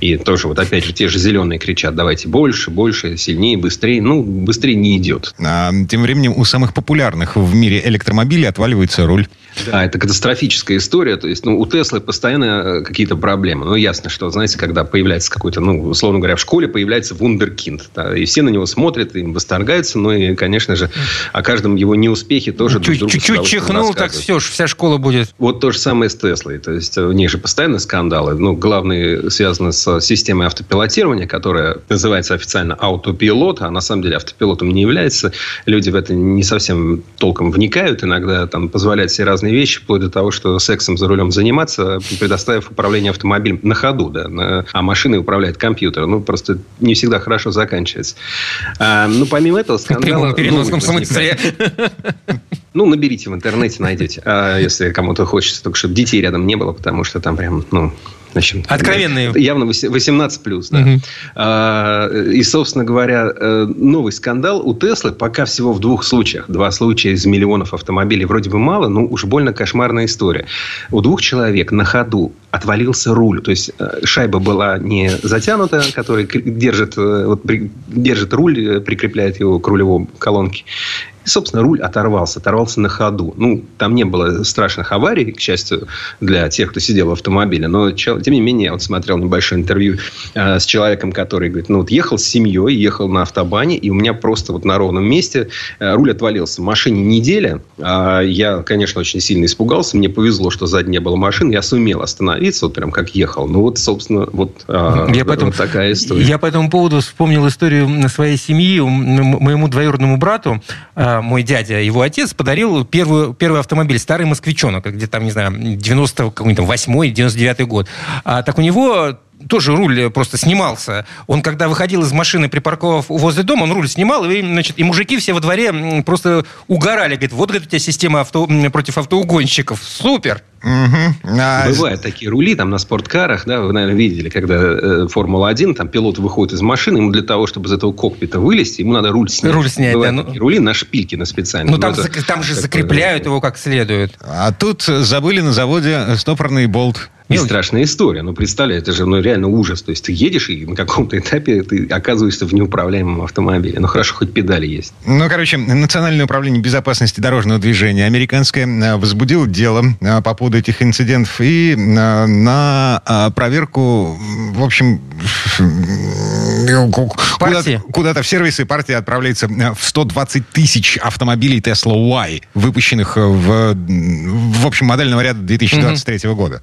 S6: и тоже, вот опять же, те же зеленые кричат, давайте больше, больше, сильнее, быстрее. Ну, быстрее не идет.
S2: А, тем временем у самых популярных в мире электромобилей отваливается руль.
S6: Да, это катастрофическая история. То есть, ну, у Теслы постоянно какие-то проблемы. Ну, ясно, что, знаете, когда появляется какой-то, ну, условно говоря, в школе появляется вундеркинд. Да, и все на него смотрят, им восторгаются. Ну, и, конечно же, о каждом его неуспехе тоже
S3: Чуть-чуть чихнул, так все, вся школа будет.
S6: Вот то же самое с Теслой. То есть, у них же постоянно скандалы. Ну, главные связаны с системой автопилотирования, которая называется официально автопилот, а на самом деле автопилотом не является. Люди в это не совсем толком вникают. Иногда там позволяют себе разные вещи, вплоть до того, что сексом за рулем заниматься, предоставив управление автомобилем на ходу, да, на, а машиной управляет компьютер. Ну, просто не всегда хорошо заканчивается. А, ну, помимо этого, скандал...
S3: В переносном смысле.
S6: Ну, наберите в интернете, найдете. А если кому-то хочется, только чтобы детей рядом не было, потому что там прям, ну,
S3: Значит, Откровенные.
S6: Явно 18 плюс, да. Угу. А, и, собственно говоря, новый скандал у Теслы пока всего в двух случаях. Два случая из миллионов автомобилей вроде бы мало, но уж больно кошмарная история. У двух человек на ходу отвалился руль. То есть шайба была не затянута, которая держит, вот, держит руль, прикрепляет его к рулевой колонке. И, собственно, руль оторвался, оторвался на ходу. Ну, там не было страшных аварий, к счастью, для тех, кто сидел в автомобиле. Но, тем не менее, я вот смотрел небольшое интервью э, с человеком, который говорит, ну, вот ехал с семьей, ехал на автобане, и у меня просто вот на ровном месте э, руль отвалился. В машине неделя. Э, я, конечно, очень сильно испугался. Мне повезло, что сзади не было машин. Я сумел остановиться, вот прям как ехал. Ну, вот, собственно, вот, э,
S3: я
S6: вот
S3: потом,
S6: такая история.
S3: Я по этому поводу вспомнил историю своей семьи. Моему двоюродному брату мой дядя, его отец, подарил первую, первый автомобиль, старый москвичонок, где там, не знаю, 98-й, 99-й год. А, так у него тоже руль просто снимался. Он, когда выходил из машины, припарковав возле дома, он руль снимал, и, значит, и мужики все во дворе просто угорали. Говорит, вот говорит, у тебя система авто, против автоугонщиков. Супер!
S6: Угу. А... Бывают такие рули там на спорткарах, да, вы, наверное, видели, когда э, Формула-1, там пилот выходит из машины, ему для того, чтобы из этого кокпита вылезти, ему надо руль снять.
S3: Руль снять,
S6: Бывают
S3: да.
S6: Ну... рули на шпильке, на специальные.
S3: Ну, там, это, там же закрепляют его как следует.
S2: А тут забыли на заводе стопорный болт.
S6: И страшная история. Ну, представляете, это же ну, реально ужас. То есть, ты едешь, и на каком-то этапе ты оказываешься в неуправляемом автомобиле. Ну, хорошо, хоть педали есть.
S2: Ну, короче, Национальное управление безопасности дорожного движения американское возбудило дело по поводу этих инцидентов и на, на проверку, в общем, куда-то, куда-то в сервисы партии отправляется в 120 тысяч автомобилей Tesla Y, выпущенных в, в общем, модельного ряда 2023 mm-hmm. года.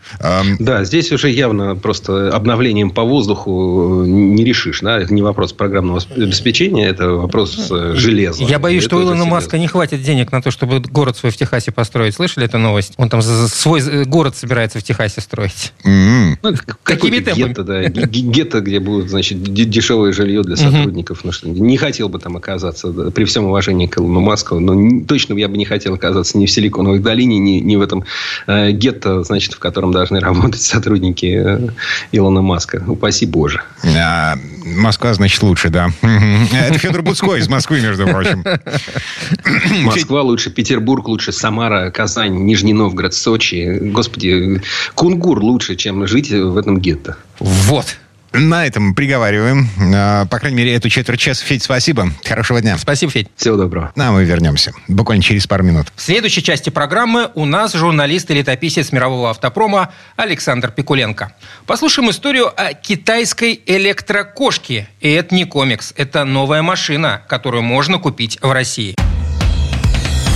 S6: Да, здесь уже явно просто обновлением по воздуху не решишь. Да? Это не вопрос программного обеспечения, это вопрос железа.
S3: Я боюсь, что у Илона Маска не хватит денег на то, чтобы город свой в Техасе построить. Слышали эту новость? Он там свой город собирается в Техасе строить.
S6: Mm-hmm. Ну, Какими темпами? Гетто, да. Гетто, где будет, значит, дешевое жилье для сотрудников. Mm-hmm. Ну, что, не хотел бы там оказаться, да, при всем уважении к Илону Маску, но точно я бы не хотел оказаться ни в Силиконовой долине, ни, ни в этом э, гетто, значит, в котором должны работать работать сотрудники э, Илона Маска. Упаси Боже.
S2: А, Москва, значит, лучше, да. Это Федор Буцкой из Москвы, между прочим.
S6: Москва лучше, Петербург лучше, Самара, Казань, Нижний Новгород, Сочи. Господи, Кунгур лучше, чем жить в этом гетто.
S2: Вот. На этом приговариваем. А, по крайней мере, эту четверть часа. Федь, спасибо. Хорошего дня.
S3: Спасибо, Федь.
S6: Всего доброго.
S2: Ну, а мы вернемся. Буквально через пару минут.
S3: В следующей части программы у нас журналист и летописец мирового автопрома Александр Пикуленко. Послушаем историю о китайской электрокошке. И это не комикс, это новая машина, которую можно купить в России.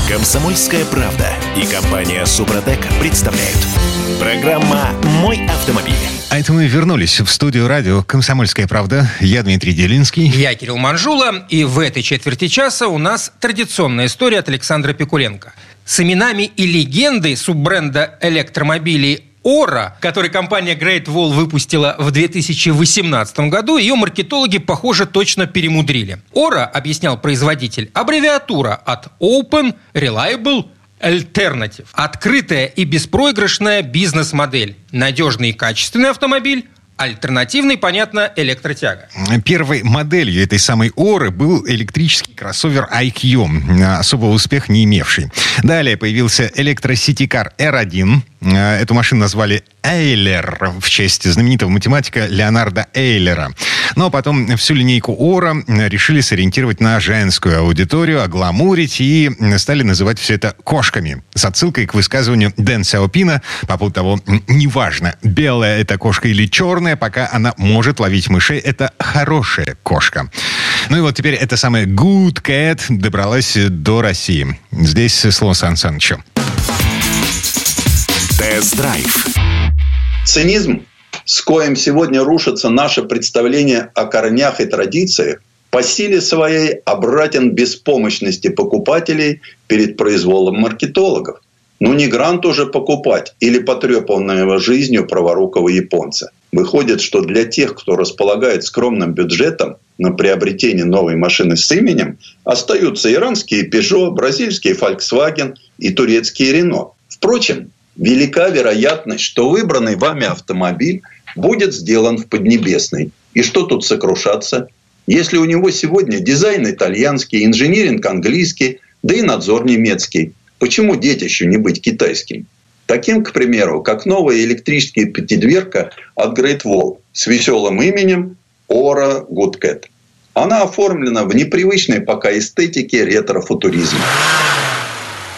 S1: Комсомольская правда и компания Супротек представляют. Программа «Мой автомобиль».
S2: А это мы вернулись в студию радио «Комсомольская правда». Я Дмитрий Делинский.
S3: Я Кирилл Манжула. И в этой четверти часа у нас традиционная история от Александра Пикуленко. С именами и легендой суббренда электромобилей Ора, который компания Great Wall выпустила в 2018 году, ее маркетологи, похоже, точно перемудрили. Ора, объяснял производитель, аббревиатура от Open, Reliable, Alternative. Открытая и беспроигрышная бизнес-модель. Надежный и качественный автомобиль, Альтернативный, понятно, электротяга.
S2: Первой моделью этой самой Оры был электрический кроссовер IQ, особого успеха не имевший. Далее появился электроситикар R1. Эту машину назвали Эйлер в честь знаменитого математика Леонарда Эйлера. Но потом всю линейку Ора решили сориентировать на женскую аудиторию, огламурить и стали называть все это кошками. С отсылкой к высказыванию Дэн Сяопина по поводу того, неважно, белая это кошка или черная, пока она может ловить мышей, это хорошая кошка. Ну и вот теперь эта самая Good Cat добралась до России. Здесь слово Сан Санычу.
S1: Тест-драйв.
S7: Цинизм, с коим сегодня рушится наше представление о корнях и традициях, по силе своей обратен беспомощности покупателей перед произволом маркетологов. Ну не грант уже покупать или потрепанного жизнью праворукого японца. Выходит, что для тех, кто располагает скромным бюджетом на приобретение новой машины с именем, остаются иранские Peugeot, бразильский Volkswagen и турецкий Renault. Впрочем, велика вероятность, что выбранный вами автомобиль будет сделан в Поднебесной. И что тут сокрушаться? Если у него сегодня дизайн итальянский, инжиниринг английский, да и надзор немецкий, почему детищу не быть китайским? Таким, к примеру, как новая электрическая пятидверка от Great Wall с веселым именем Ора Good Она оформлена в непривычной пока эстетике ретро-футуризма.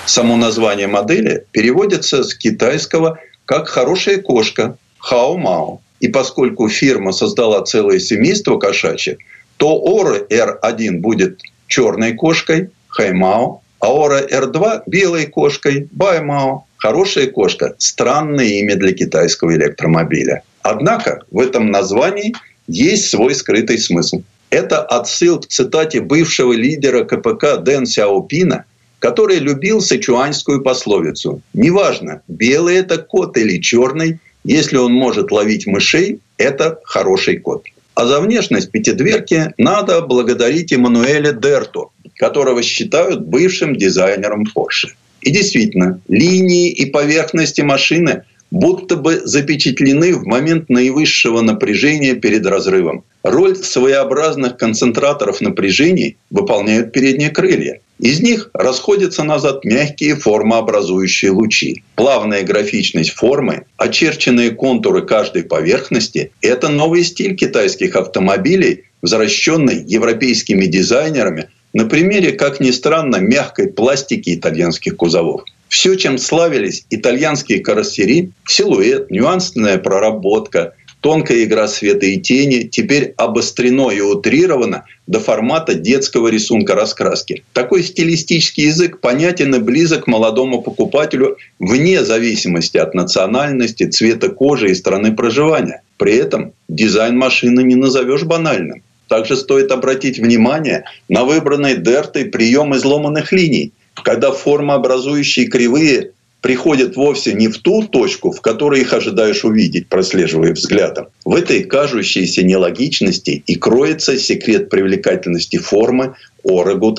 S7: Само название модели переводится с китайского как «хорошая кошка» – хао-мао. И поскольку фирма создала целое семейство кошачьих, то Ора R1 будет черной кошкой – хаймао, а Ора R2 – белой кошкой – баймао. Хорошая кошка – странное имя для китайского электромобиля. Однако в этом названии есть свой скрытый смысл. Это отсыл к цитате бывшего лидера КПК Дэн Сяопина, который любил сычуанскую пословицу. Неважно, белый это кот или черный, если он может ловить мышей, это хороший кот. А за внешность пятидверки надо благодарить Эммануэля Дерту, которого считают бывшим дизайнером Porsche. И действительно, линии и поверхности машины будто бы запечатлены в момент наивысшего напряжения перед разрывом. Роль своеобразных концентраторов напряжений выполняют передние крылья. Из них расходятся назад мягкие формообразующие лучи. Плавная графичность формы, очерченные контуры каждой поверхности – это новый стиль китайских автомобилей, возвращенный европейскими дизайнерами на примере, как ни странно, мягкой пластики итальянских кузовов. Все, чем славились итальянские кароссери – силуэт, нюансная проработка – Тонкая игра света и тени теперь обострено и утрировано до формата детского рисунка раскраски. Такой стилистический язык понятен и близок молодому покупателю вне зависимости от национальности, цвета кожи и страны проживания. При этом дизайн машины не назовешь банальным. Также стоит обратить внимание на выбранный Дертой прием изломанных линий, когда формообразующие кривые приходят вовсе не в ту точку, в которой их ожидаешь увидеть, прослеживая взглядом. В этой кажущейся нелогичности и кроется секрет привлекательности формы Ора Good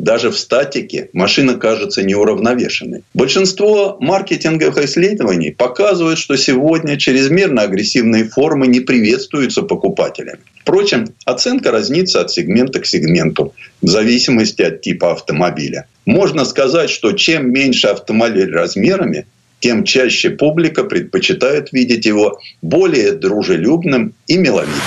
S7: Даже в статике машина кажется неуравновешенной. Большинство маркетинговых исследований показывают, что сегодня чрезмерно агрессивные формы не приветствуются покупателями. Впрочем, оценка разнится от сегмента к сегменту в зависимости от типа автомобиля. Можно сказать, что чем меньше автомобиль размерами, тем чаще публика предпочитает видеть его более дружелюбным и миловидным.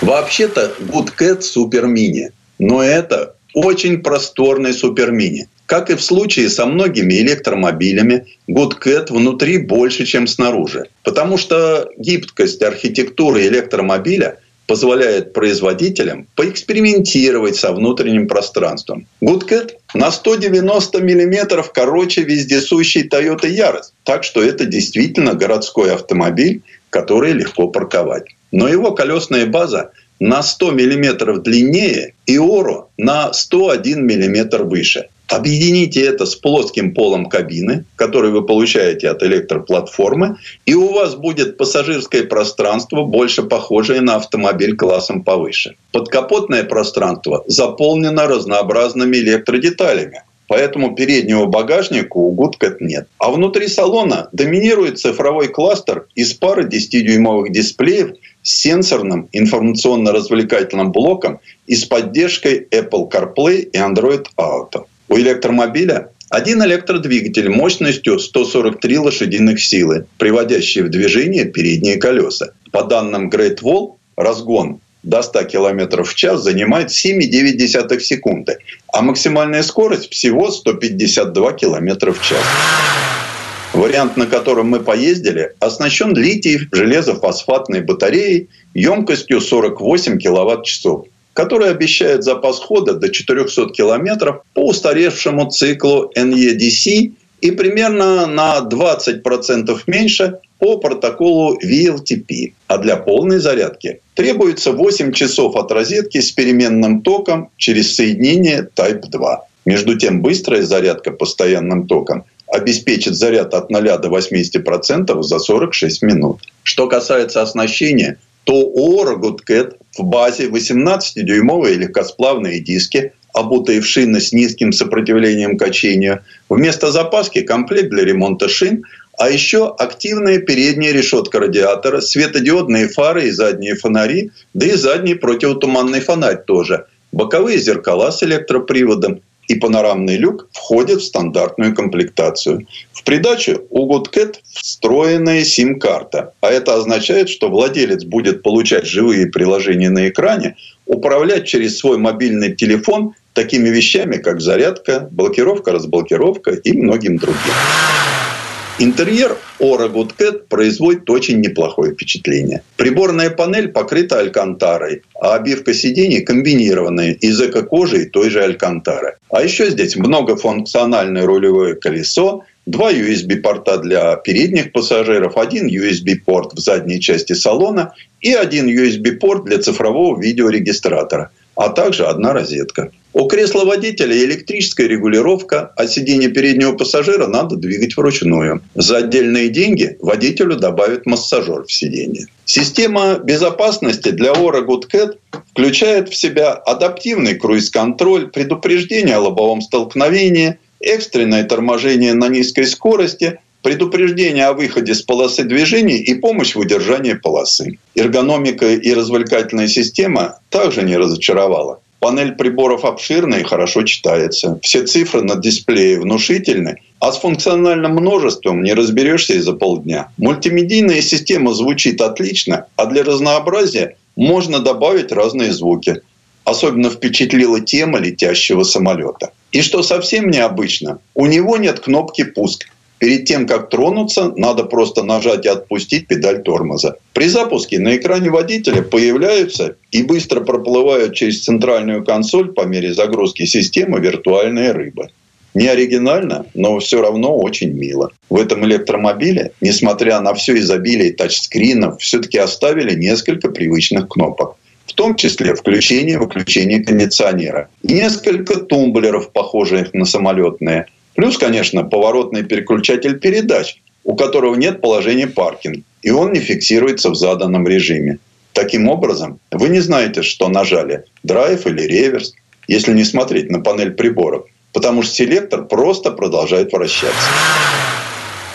S7: Вообще-то Good Cat Super Mini, но это очень просторный супермини. Как и в случае со многими электромобилями, GoodCat внутри больше, чем снаружи. Потому что гибкость архитектуры электромобиля позволяет производителям поэкспериментировать со внутренним пространством. GoodCat на 190 мм короче вездесущий Toyota Yaris. Так что это действительно городской автомобиль, который легко парковать. Но его колесная база на 100 мм длиннее и Оро на 101 мм выше. Объедините это с плоским полом кабины, который вы получаете от электроплатформы, и у вас будет пассажирское пространство, больше похожее на автомобиль классом повыше. Подкапотное пространство заполнено разнообразными электродеталями. Поэтому переднего багажника у Goodcat нет. А внутри салона доминирует цифровой кластер из пары 10-дюймовых дисплеев с сенсорным информационно-развлекательным блоком и с поддержкой Apple CarPlay и Android Auto. У электромобиля один электродвигатель мощностью 143 лошадиных силы, приводящий в движение передние колеса. По данным Great Wall, разгон до 100 км в час занимает 7,9 секунды, а максимальная скорость всего 152 км в час. Вариант, на котором мы поездили, оснащен литий железофосфатной батареей емкостью 48 киловатт-часов, которая обещает запас хода до 400 километров по устаревшему циклу NEDC и примерно на 20% меньше по протоколу VLTP. А для полной зарядки требуется 8 часов от розетки с переменным током через соединение Type 2. Между тем, быстрая зарядка постоянным током обеспечит заряд от 0 до 80% за 46 минут. Что касается оснащения, то у в базе 18-дюймовые легкосплавные диски, обутые в шины с низким сопротивлением качению. Вместо запаски комплект для ремонта шин, а еще активная передняя решетка радиатора, светодиодные фары и задние фонари, да и задний противотуманный фонарь тоже. Боковые зеркала с электроприводом, и панорамный люк входят в стандартную комплектацию. В придачу у GoodCat встроенная сим-карта. А это означает, что владелец будет получать живые приложения на экране, управлять через свой мобильный телефон такими вещами, как зарядка, блокировка, разблокировка и многим другим. Интерьер Ora Good Cat производит очень неплохое впечатление. Приборная панель покрыта алькантарой, а обивка сидений комбинированная из эко-кожи и той же алькантары. А еще здесь многофункциональное рулевое колесо, два USB-порта для передних пассажиров, один USB-порт в задней части салона и один USB-порт для цифрового видеорегистратора, а также одна розетка. У кресла водителя электрическая регулировка, а сиденье переднего пассажира надо двигать вручную. За отдельные деньги водителю добавят массажер в сиденье. Система безопасности для Ora Good Cat включает в себя адаптивный круиз-контроль, предупреждение о лобовом столкновении, экстренное торможение на низкой скорости, предупреждение о выходе с полосы движения и помощь в удержании полосы. Эргономика и развлекательная система также не разочаровала. Панель приборов обширная и хорошо читается. Все цифры на дисплее внушительны, а с функциональным множеством не разберешься и за полдня. Мультимедийная система звучит отлично, а для разнообразия можно добавить разные звуки. Особенно впечатлила тема летящего самолета. И что совсем необычно, у него нет кнопки «Пуск». Перед тем, как тронуться, надо просто нажать и отпустить педаль тормоза. При запуске на экране водителя появляются и быстро проплывают через центральную консоль по мере загрузки системы виртуальные рыбы. Не оригинально, но все равно очень мило. В этом электромобиле, несмотря на все изобилие тачскринов, все-таки оставили несколько привычных кнопок. В том числе включение и выключение кондиционера. И несколько тумблеров, похожих на самолетные – Плюс, конечно, поворотный переключатель передач, у которого нет положения паркинг, и он не фиксируется в заданном режиме. Таким образом, вы не знаете, что нажали – драйв или реверс. если не смотреть на панель приборов, потому что селектор просто продолжает вращаться.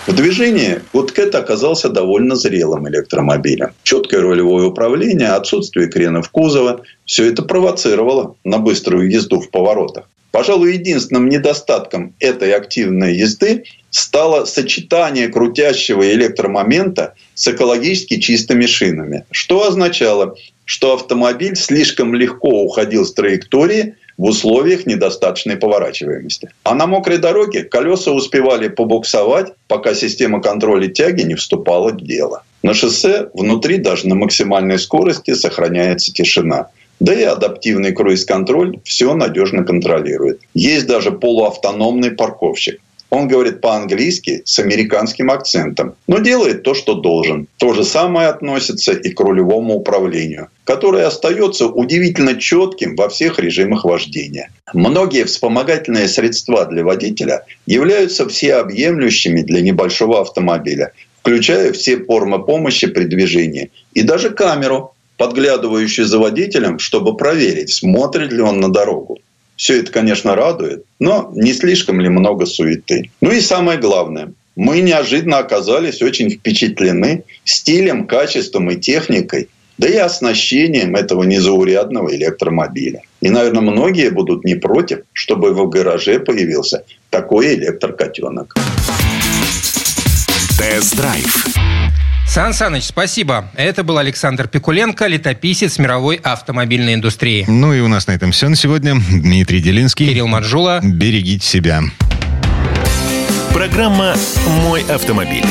S7: В движении это оказался довольно зрелым электромобилем. Четкое рулевое управление, отсутствие кренов кузова – все это провоцировало на быструю езду в поворотах. Пожалуй, единственным недостатком этой активной езды стало сочетание крутящего электромомента с экологически чистыми шинами. Что означало, что автомобиль слишком легко уходил с траектории в условиях недостаточной поворачиваемости. А на мокрой дороге колеса успевали побуксовать, пока система контроля тяги не вступала в дело. На шоссе внутри даже на максимальной скорости сохраняется тишина. Да и адаптивный круиз-контроль все надежно контролирует. Есть даже полуавтономный парковщик. Он говорит по-английски с американским акцентом, но делает то, что должен. То же самое относится и к рулевому управлению, которое остается удивительно четким во всех режимах вождения. Многие вспомогательные средства для водителя являются всеобъемлющими для небольшого автомобиля, включая все формы помощи при движении и даже камеру, подглядывающую за водителем, чтобы проверить, смотрит ли он на дорогу. Все это, конечно, радует, но не слишком ли много суеты. Ну и самое главное, мы неожиданно оказались очень впечатлены стилем, качеством и техникой, да и оснащением этого незаурядного электромобиля. И, наверное, многие будут не против, чтобы в гараже появился такой электрокотенок.
S1: Тест-драйв
S3: Сан Саныч, спасибо. Это был Александр Пикуленко, летописец мировой автомобильной индустрии.
S2: Ну и у нас на этом все на сегодня. Дмитрий Делинский.
S3: Кирилл Манжула.
S2: Берегите себя.
S1: Программа «Мой автомобиль».